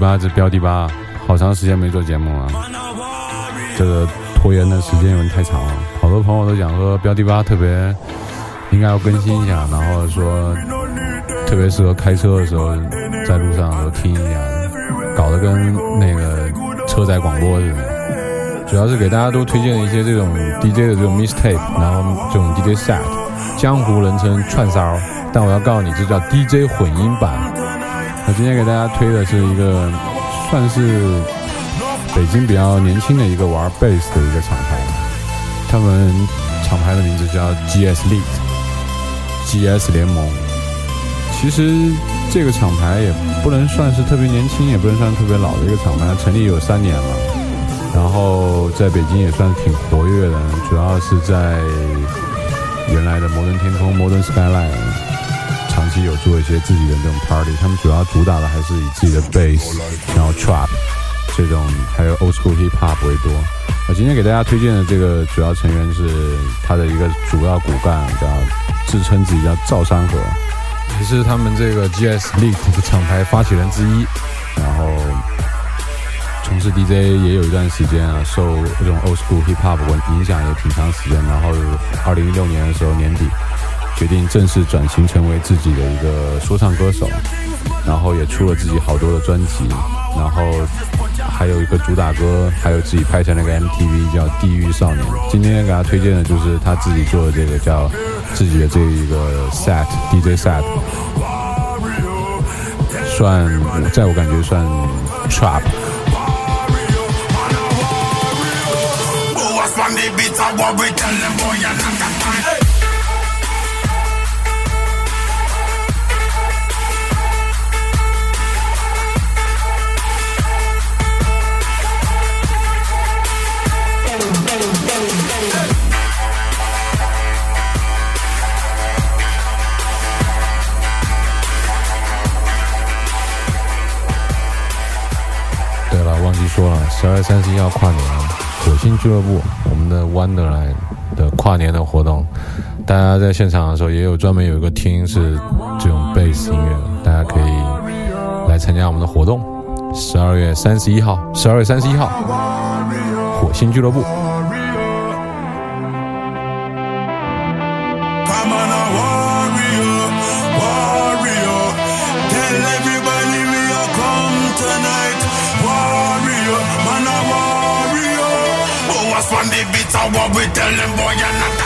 八这标第八，好长时间没做节目了，这个拖延的时间有点太长了。好多朋友都讲说标第八特别应该要更新一下，然后说特别适合开车的时候，在路上的时候听一下，搞得跟那个车载广播似的。主要是给大家都推荐一些这种 DJ 的这种 mixtape，然后这种 DJ set，江湖人称串烧，但我要告诉你，这叫 DJ 混音版。我今天给大家推的是一个，算是北京比较年轻的一个玩贝斯的一个厂牌，他们厂牌的名字叫 GS Lead，GS 联盟。其实这个厂牌也不能算是特别年轻，也不能算特别老的一个厂牌，成立有三年了，然后在北京也算是挺活跃的，主要是在原来的摩登天空 （Modern Skyline）。长期有做一些自己的那种 party，他们主要主打的还是以自己的 bass，然后 trap 这种，还有 old school hip hop 为多。我今天给大家推荐的这个主要成员是他的一个主要骨干，叫自称自己叫赵山河，也是他们这个 GS 这个厂牌发起人之一。然后从事 DJ 也有一段时间啊，受这种 old school hip hop 影响也挺长时间。然后二零一六年的时候年底。决定正式转型成为自己的一个说唱歌手，然后也出了自己好多的专辑，然后还有一个主打歌，还有自己拍成那个 MTV 叫《地狱少年》。今天给他推荐的就是他自己做的这个叫自己的这一个 set DJ set，算在我感觉算 trap。十二月三十一号跨年啊，火星俱乐部我们的 Wonderland 的跨年的活动，大家在现场的时候也有专门有一个厅是这种贝斯音乐，大家可以来参加我们的活动。十二月三十一号，十二月三十一号，火星俱乐部。Beat of what we tell them, boy, you're not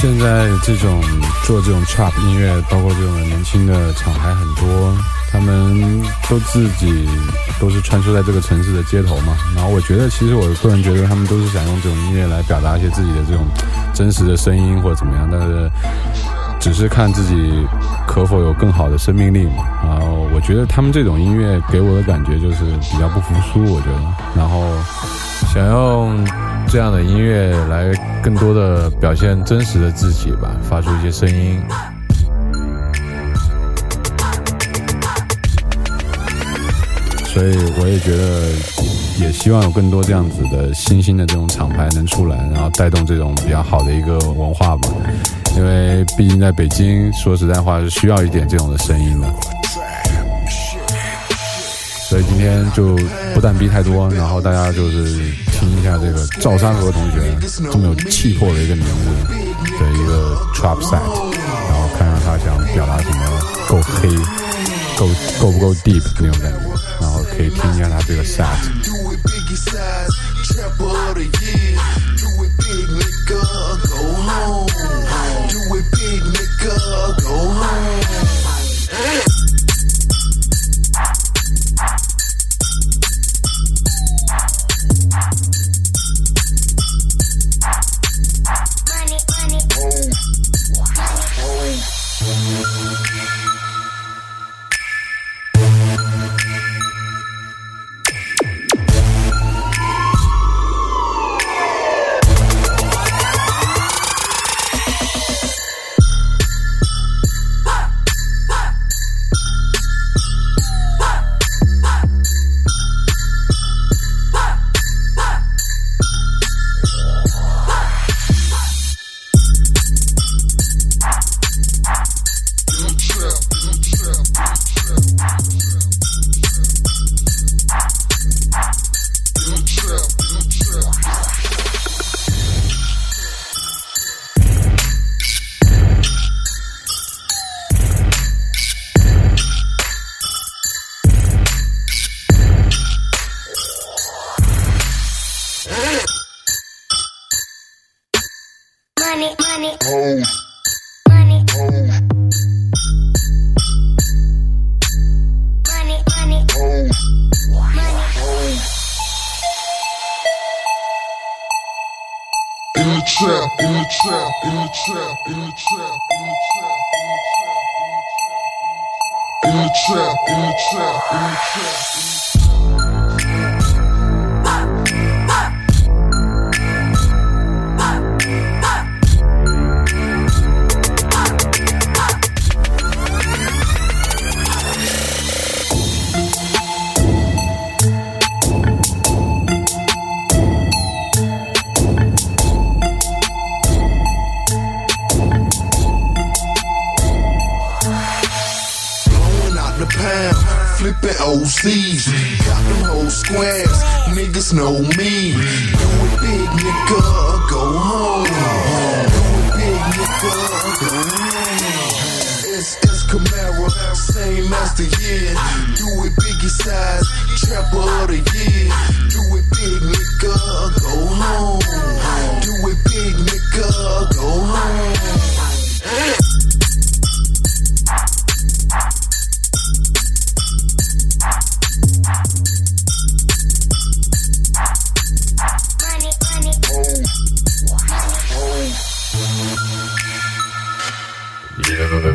现在这种做这种 trap 音乐，包括这种年轻的厂牌很多，他们都自己都是穿梭在这个城市的街头嘛。然后我觉得，其实我个人觉得，他们都是想用这种音乐来表达一些自己的这种真实的声音或者怎么样，但是只是看自己可否有更好的生命力嘛。然后我觉得他们这种音乐给我的感觉就是比较不服输，我觉得，然后想用。这样的音乐来更多的表现真实的自己吧，发出一些声音。所以我也觉得，也希望有更多这样子的新兴的这种厂牌能出来，然后带动这种比较好的一个文化吧。因为毕竟在北京，说实在话是需要一点这种的声音的。所以今天就不但逼太多，然后大家就是听一下这个赵山河同学这么有气魄的一个名字的一个 trap set，然后看看他想表达什么，够黑，够够不够 deep 那种感觉，然后可以听一下他这个 set。Know me. Yeah.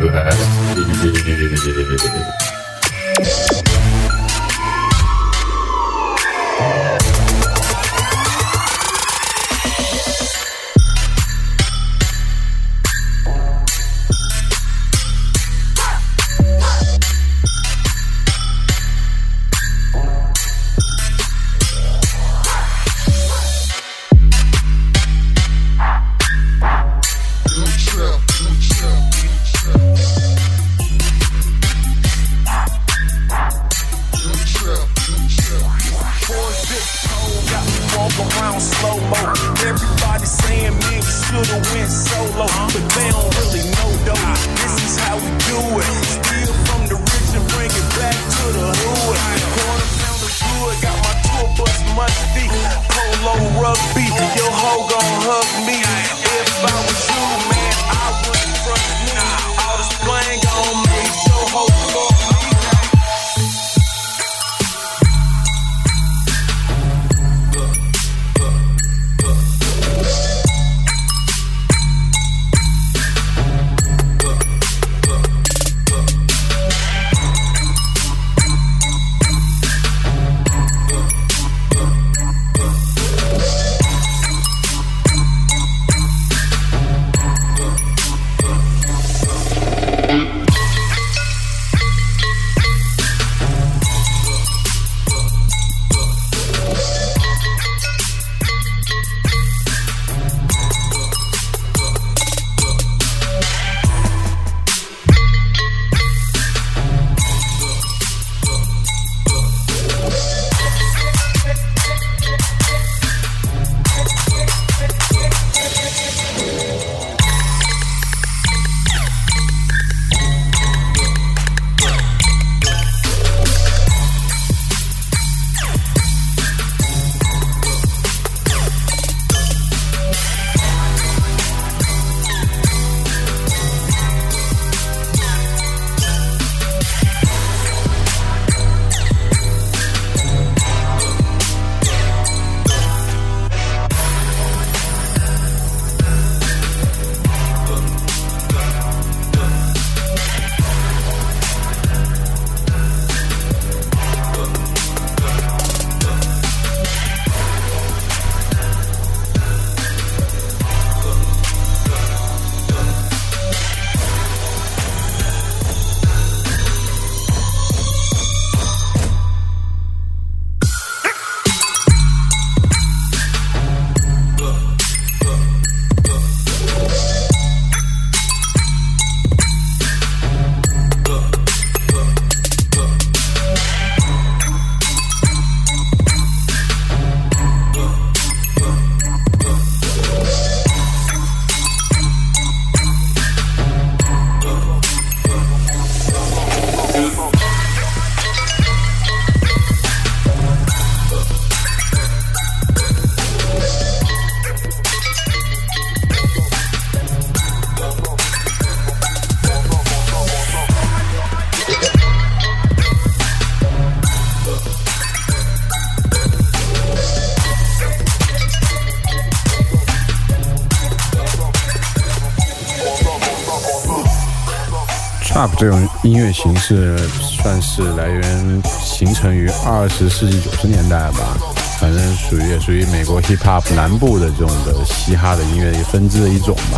这种音乐形式算是来源形成于二十世纪九十年代吧，反正属于也属于美国 Hip Hop 南部的这种的嘻哈的音乐分支的一种吧。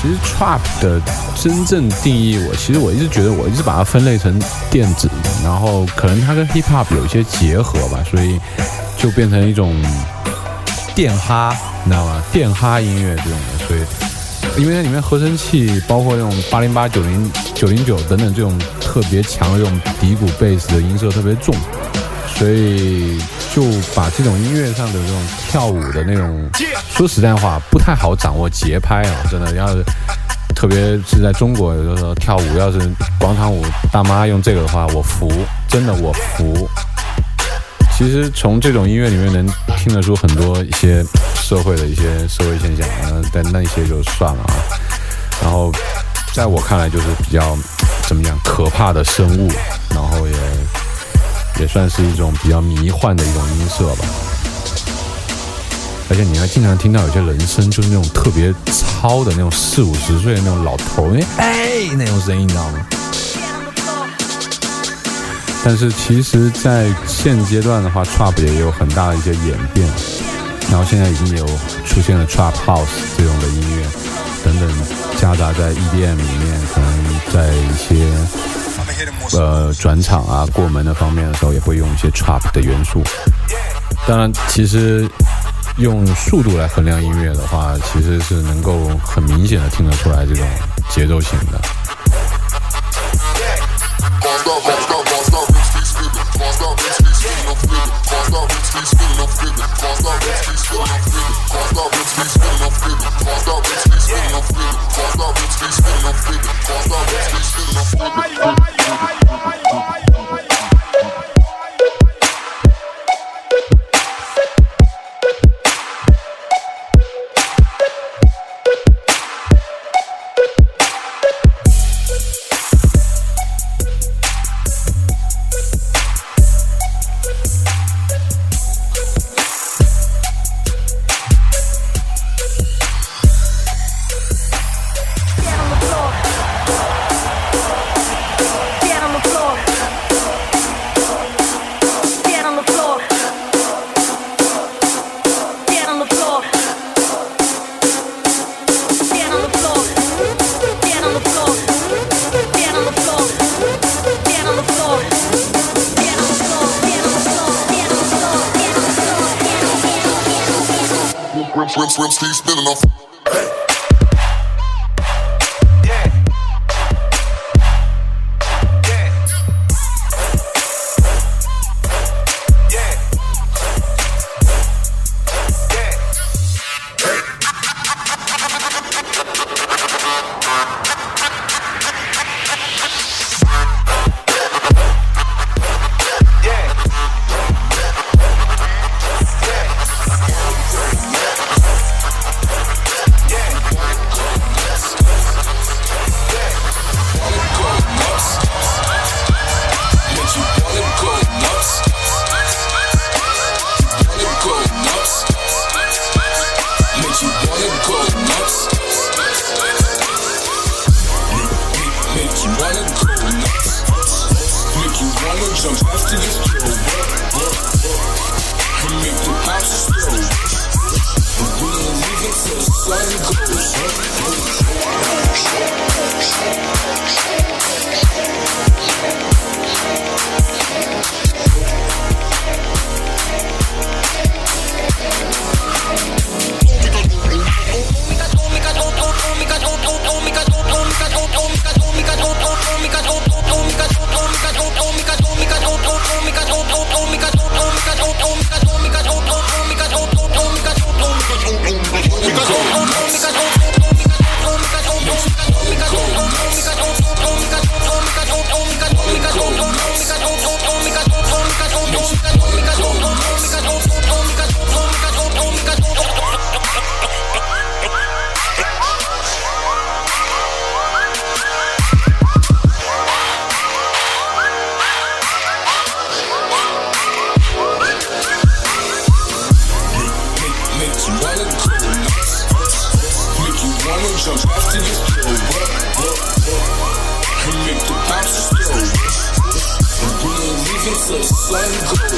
其实 Trap 的真正定义，我其实我一直觉得，我一直把它分类成电子，然后可能它跟 Hip Hop 有一些结合吧，所以就变成一种电哈，你知道吗？电哈音乐这种的，所以。因为它里面合成器包括那种八零八九零九零九等等这种特别强的这种底鼓贝斯的音色特别重，所以就把这种音乐上的这种跳舞的那种，说实在话不太好掌握节拍啊，真的要是特别是在中国，有的时候跳舞要是广场舞大妈用这个的话，我服，真的我服。其实从这种音乐里面能听得出很多一些社会的一些社会现象，嗯，但那些就算了啊。然后在我看来就是比较怎么讲可怕的生物，然后也也算是一种比较迷幻的一种音色吧。而且你还经常听到有些人声，就是那种特别糙的那种四五十岁的那种老头儿，哎那种声音，你知道吗？但是其实，在现阶段的话，trap 也有很大的一些演变，然后现在已经有出现了 trap house 这种的音乐等等，夹杂在 EDM 里面，可能在一些呃转场啊、过门的方面的时候，也会用一些 trap 的元素。当然，其实用速度来衡量音乐的话，其实是能够很明显的听得出来这种节奏型的。Cross out rich, I'm feeling.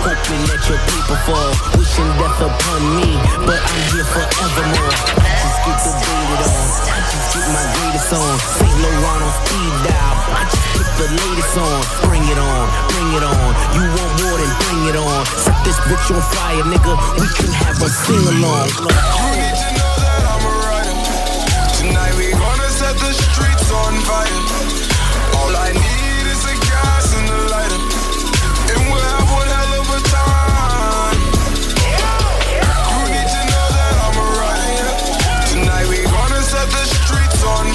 Hoping that your people fall, wishing death upon me, but I'm here forevermore. I just get the weighted on, I just get my greatest on. Saint Laurent on speed dial, I just put the latest on. Bring it on, bring it on. You want more than bring it on. Set this bitch on fire, nigga. We can have a sing along. You need to know that I'm a rider. Tonight we gonna set the streets on fire. All I need.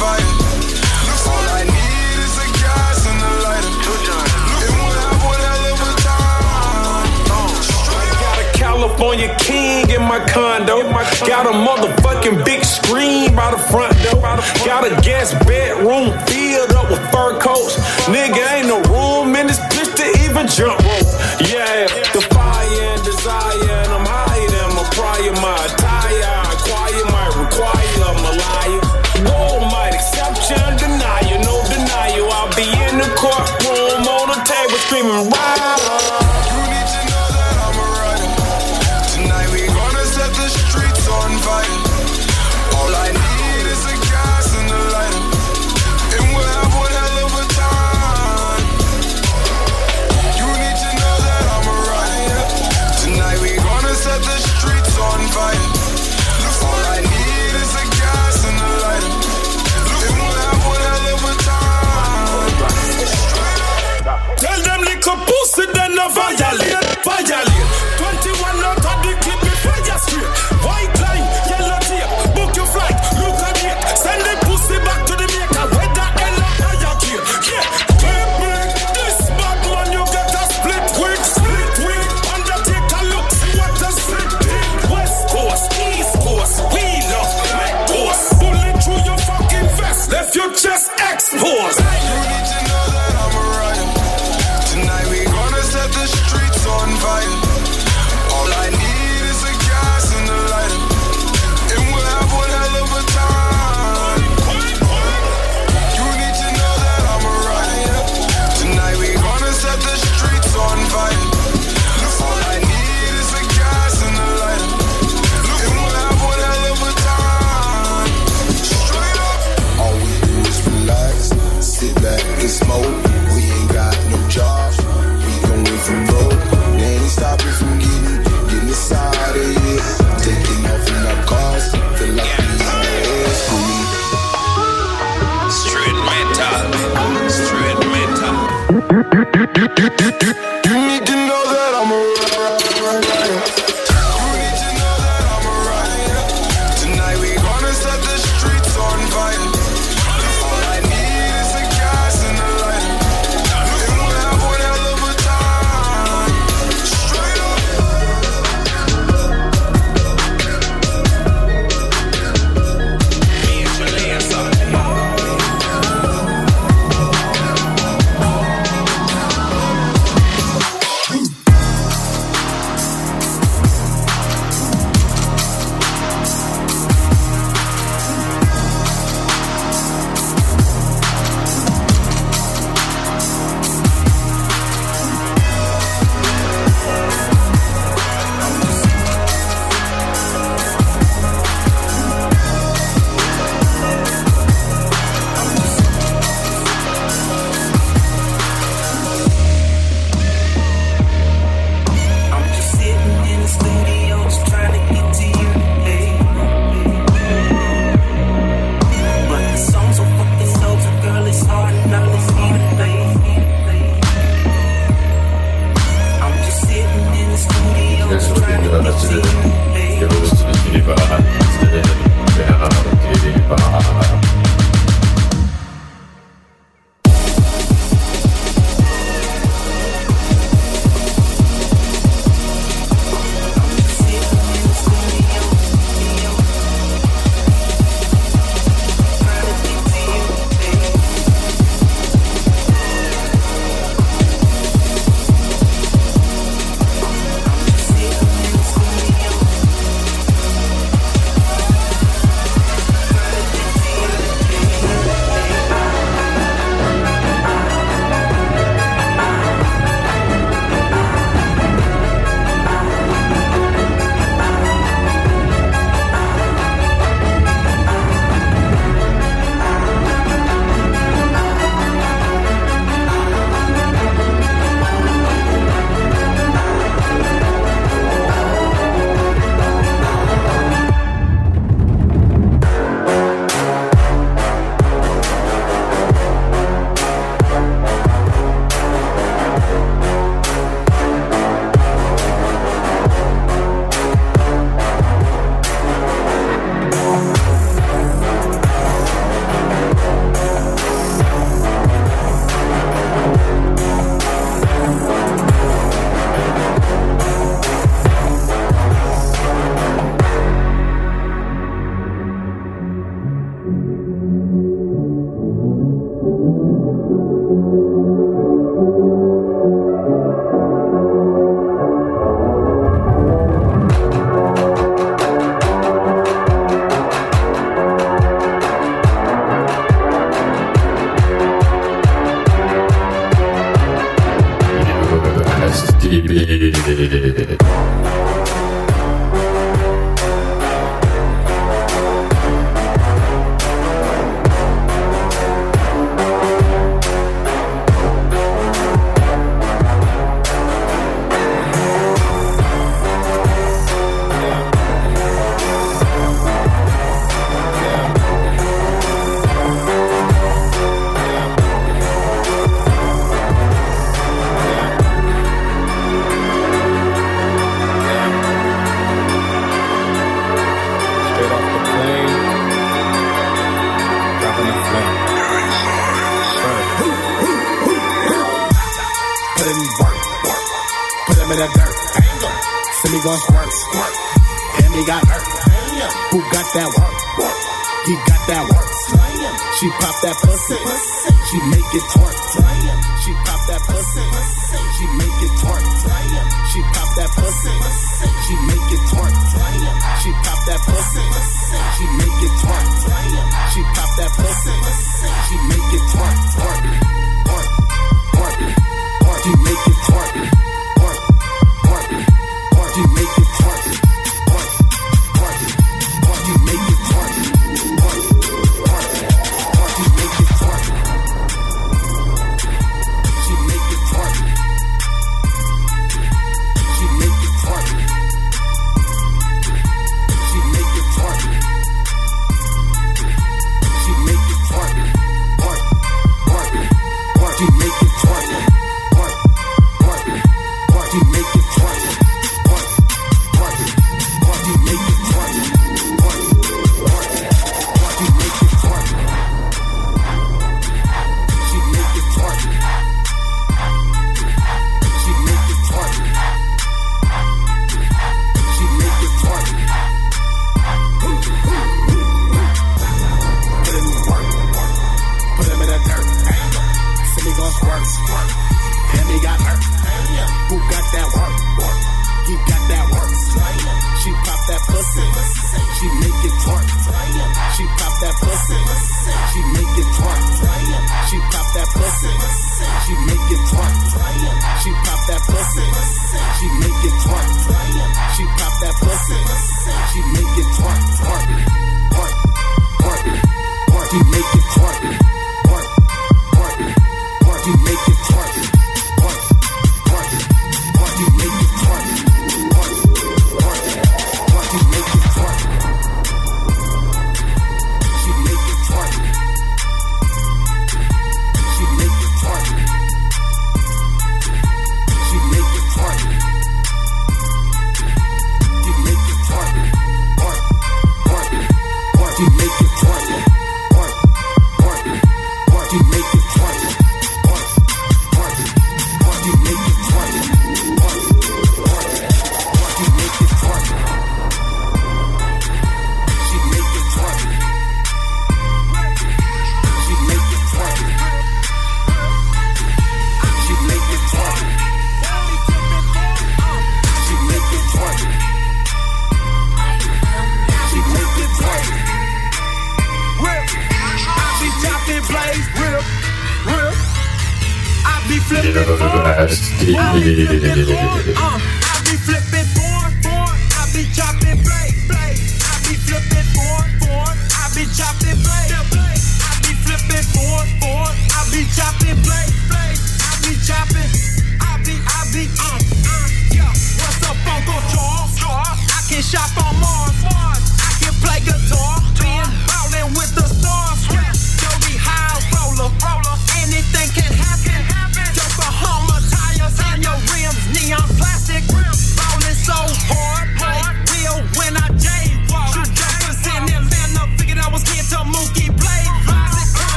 All I need is gas and the lighter. And we'll have one hell of a time. I got a California king in my condo. Got a motherfucking big screen by the front door. Got a guest bedroom filled up with fur coats. Nigga, ain't no room in this bitch to even jump rope. screaming. Wow! Doo doo. He got her. Who got that work? He got that work. She pop that pussy. She make it twerk. She pop that pussy. She make it twerk. She pop that pussy. She make it twerk. She pop that pussy. She make it twerk. She pop that pussy. She make it twerk. twerk.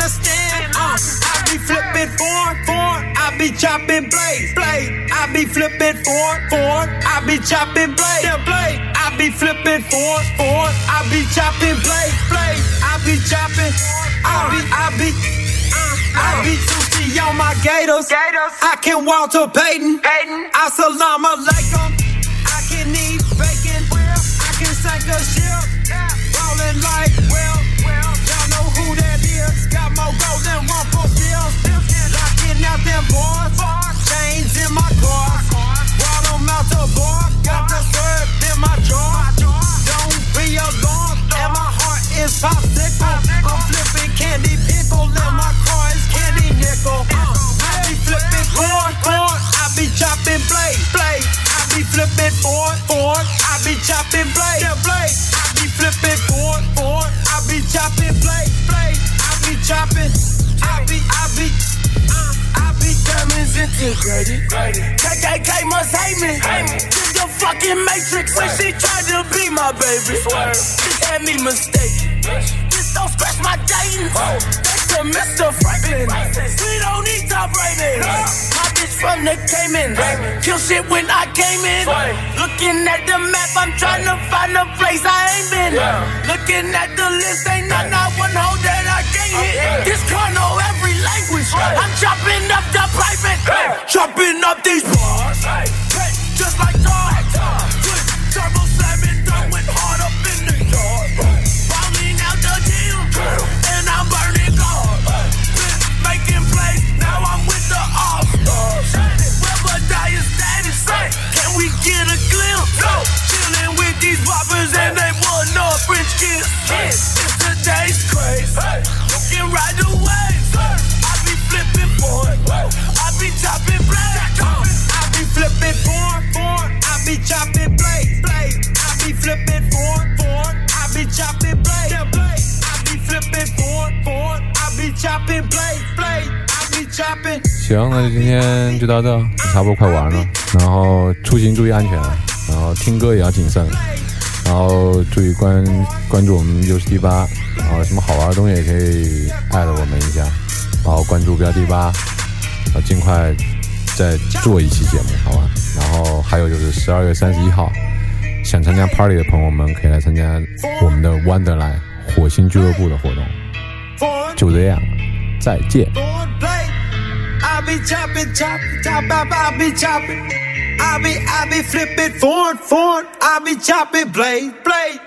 understand. Uh, I be flipping foreign, foreign. I be chopping blades, blade. I be flipping foreign, foreign. I be chopping blade, blade. I be flipping foreign, foreign. I be chopping blade, blade. I be chopping. I be, I be. Uh, I be Tucci on my gators. gators. I can Walter Payton. Payton. I salama alaikum. I can eat bacon. I can sank a ship. Chains in my car. Got the in my. Don't be alarmed. And my heart is popsicle. I'm flipping candy. And my car is candy nickel. Uh, I be flipping corn, corn. I be chopping blade, blade. I be flipping corn, corn. I be chopping blade, blade. I be flipping corn, corn. I be chopping blade, blade. Integrated. KKK must hate me. This the fucking matrix. When she tried to be my baby, she had me mistaken. This don't scratch my Dayton. That's the Mr. Franklin. We don't need top rating. My bitch from the Cayman. Kill shit when I came in. Looking at the map, I'm trying to find a place I ain't been. Looking at the list, ain't not, not one hole that I can't hit. This car know every language. I'm chopping up the private. Chopping up these bars. Just like Todd. Put Turbo slamming, throwing hard up in the yard. Falling out the gym, and I'm burning hard. Been making plays, now I'm with the all stars. Rubber dire status, can we get a glimpse? No. Chilling with these robbers and they want no French kiss. It's today's craze, 行，那就今天就到这，差不多快完了。然后出行注意安全，然后听歌也要谨慎，然后注意关关注我们六十 D 八，然后什么好玩的东西也可以艾特我们一下，然后关注标题八，然后尽快再做一期节目，好吧？然后还有就是十二月三十一号，想参加 party 的朋友们可以来参加我们的 Wonderland 火星俱乐部的活动。就这样，再见。I be chopping, chopping, chop, chop, I be chopping. I be, I be flipping forward, forward. I be chopping, blade, blade.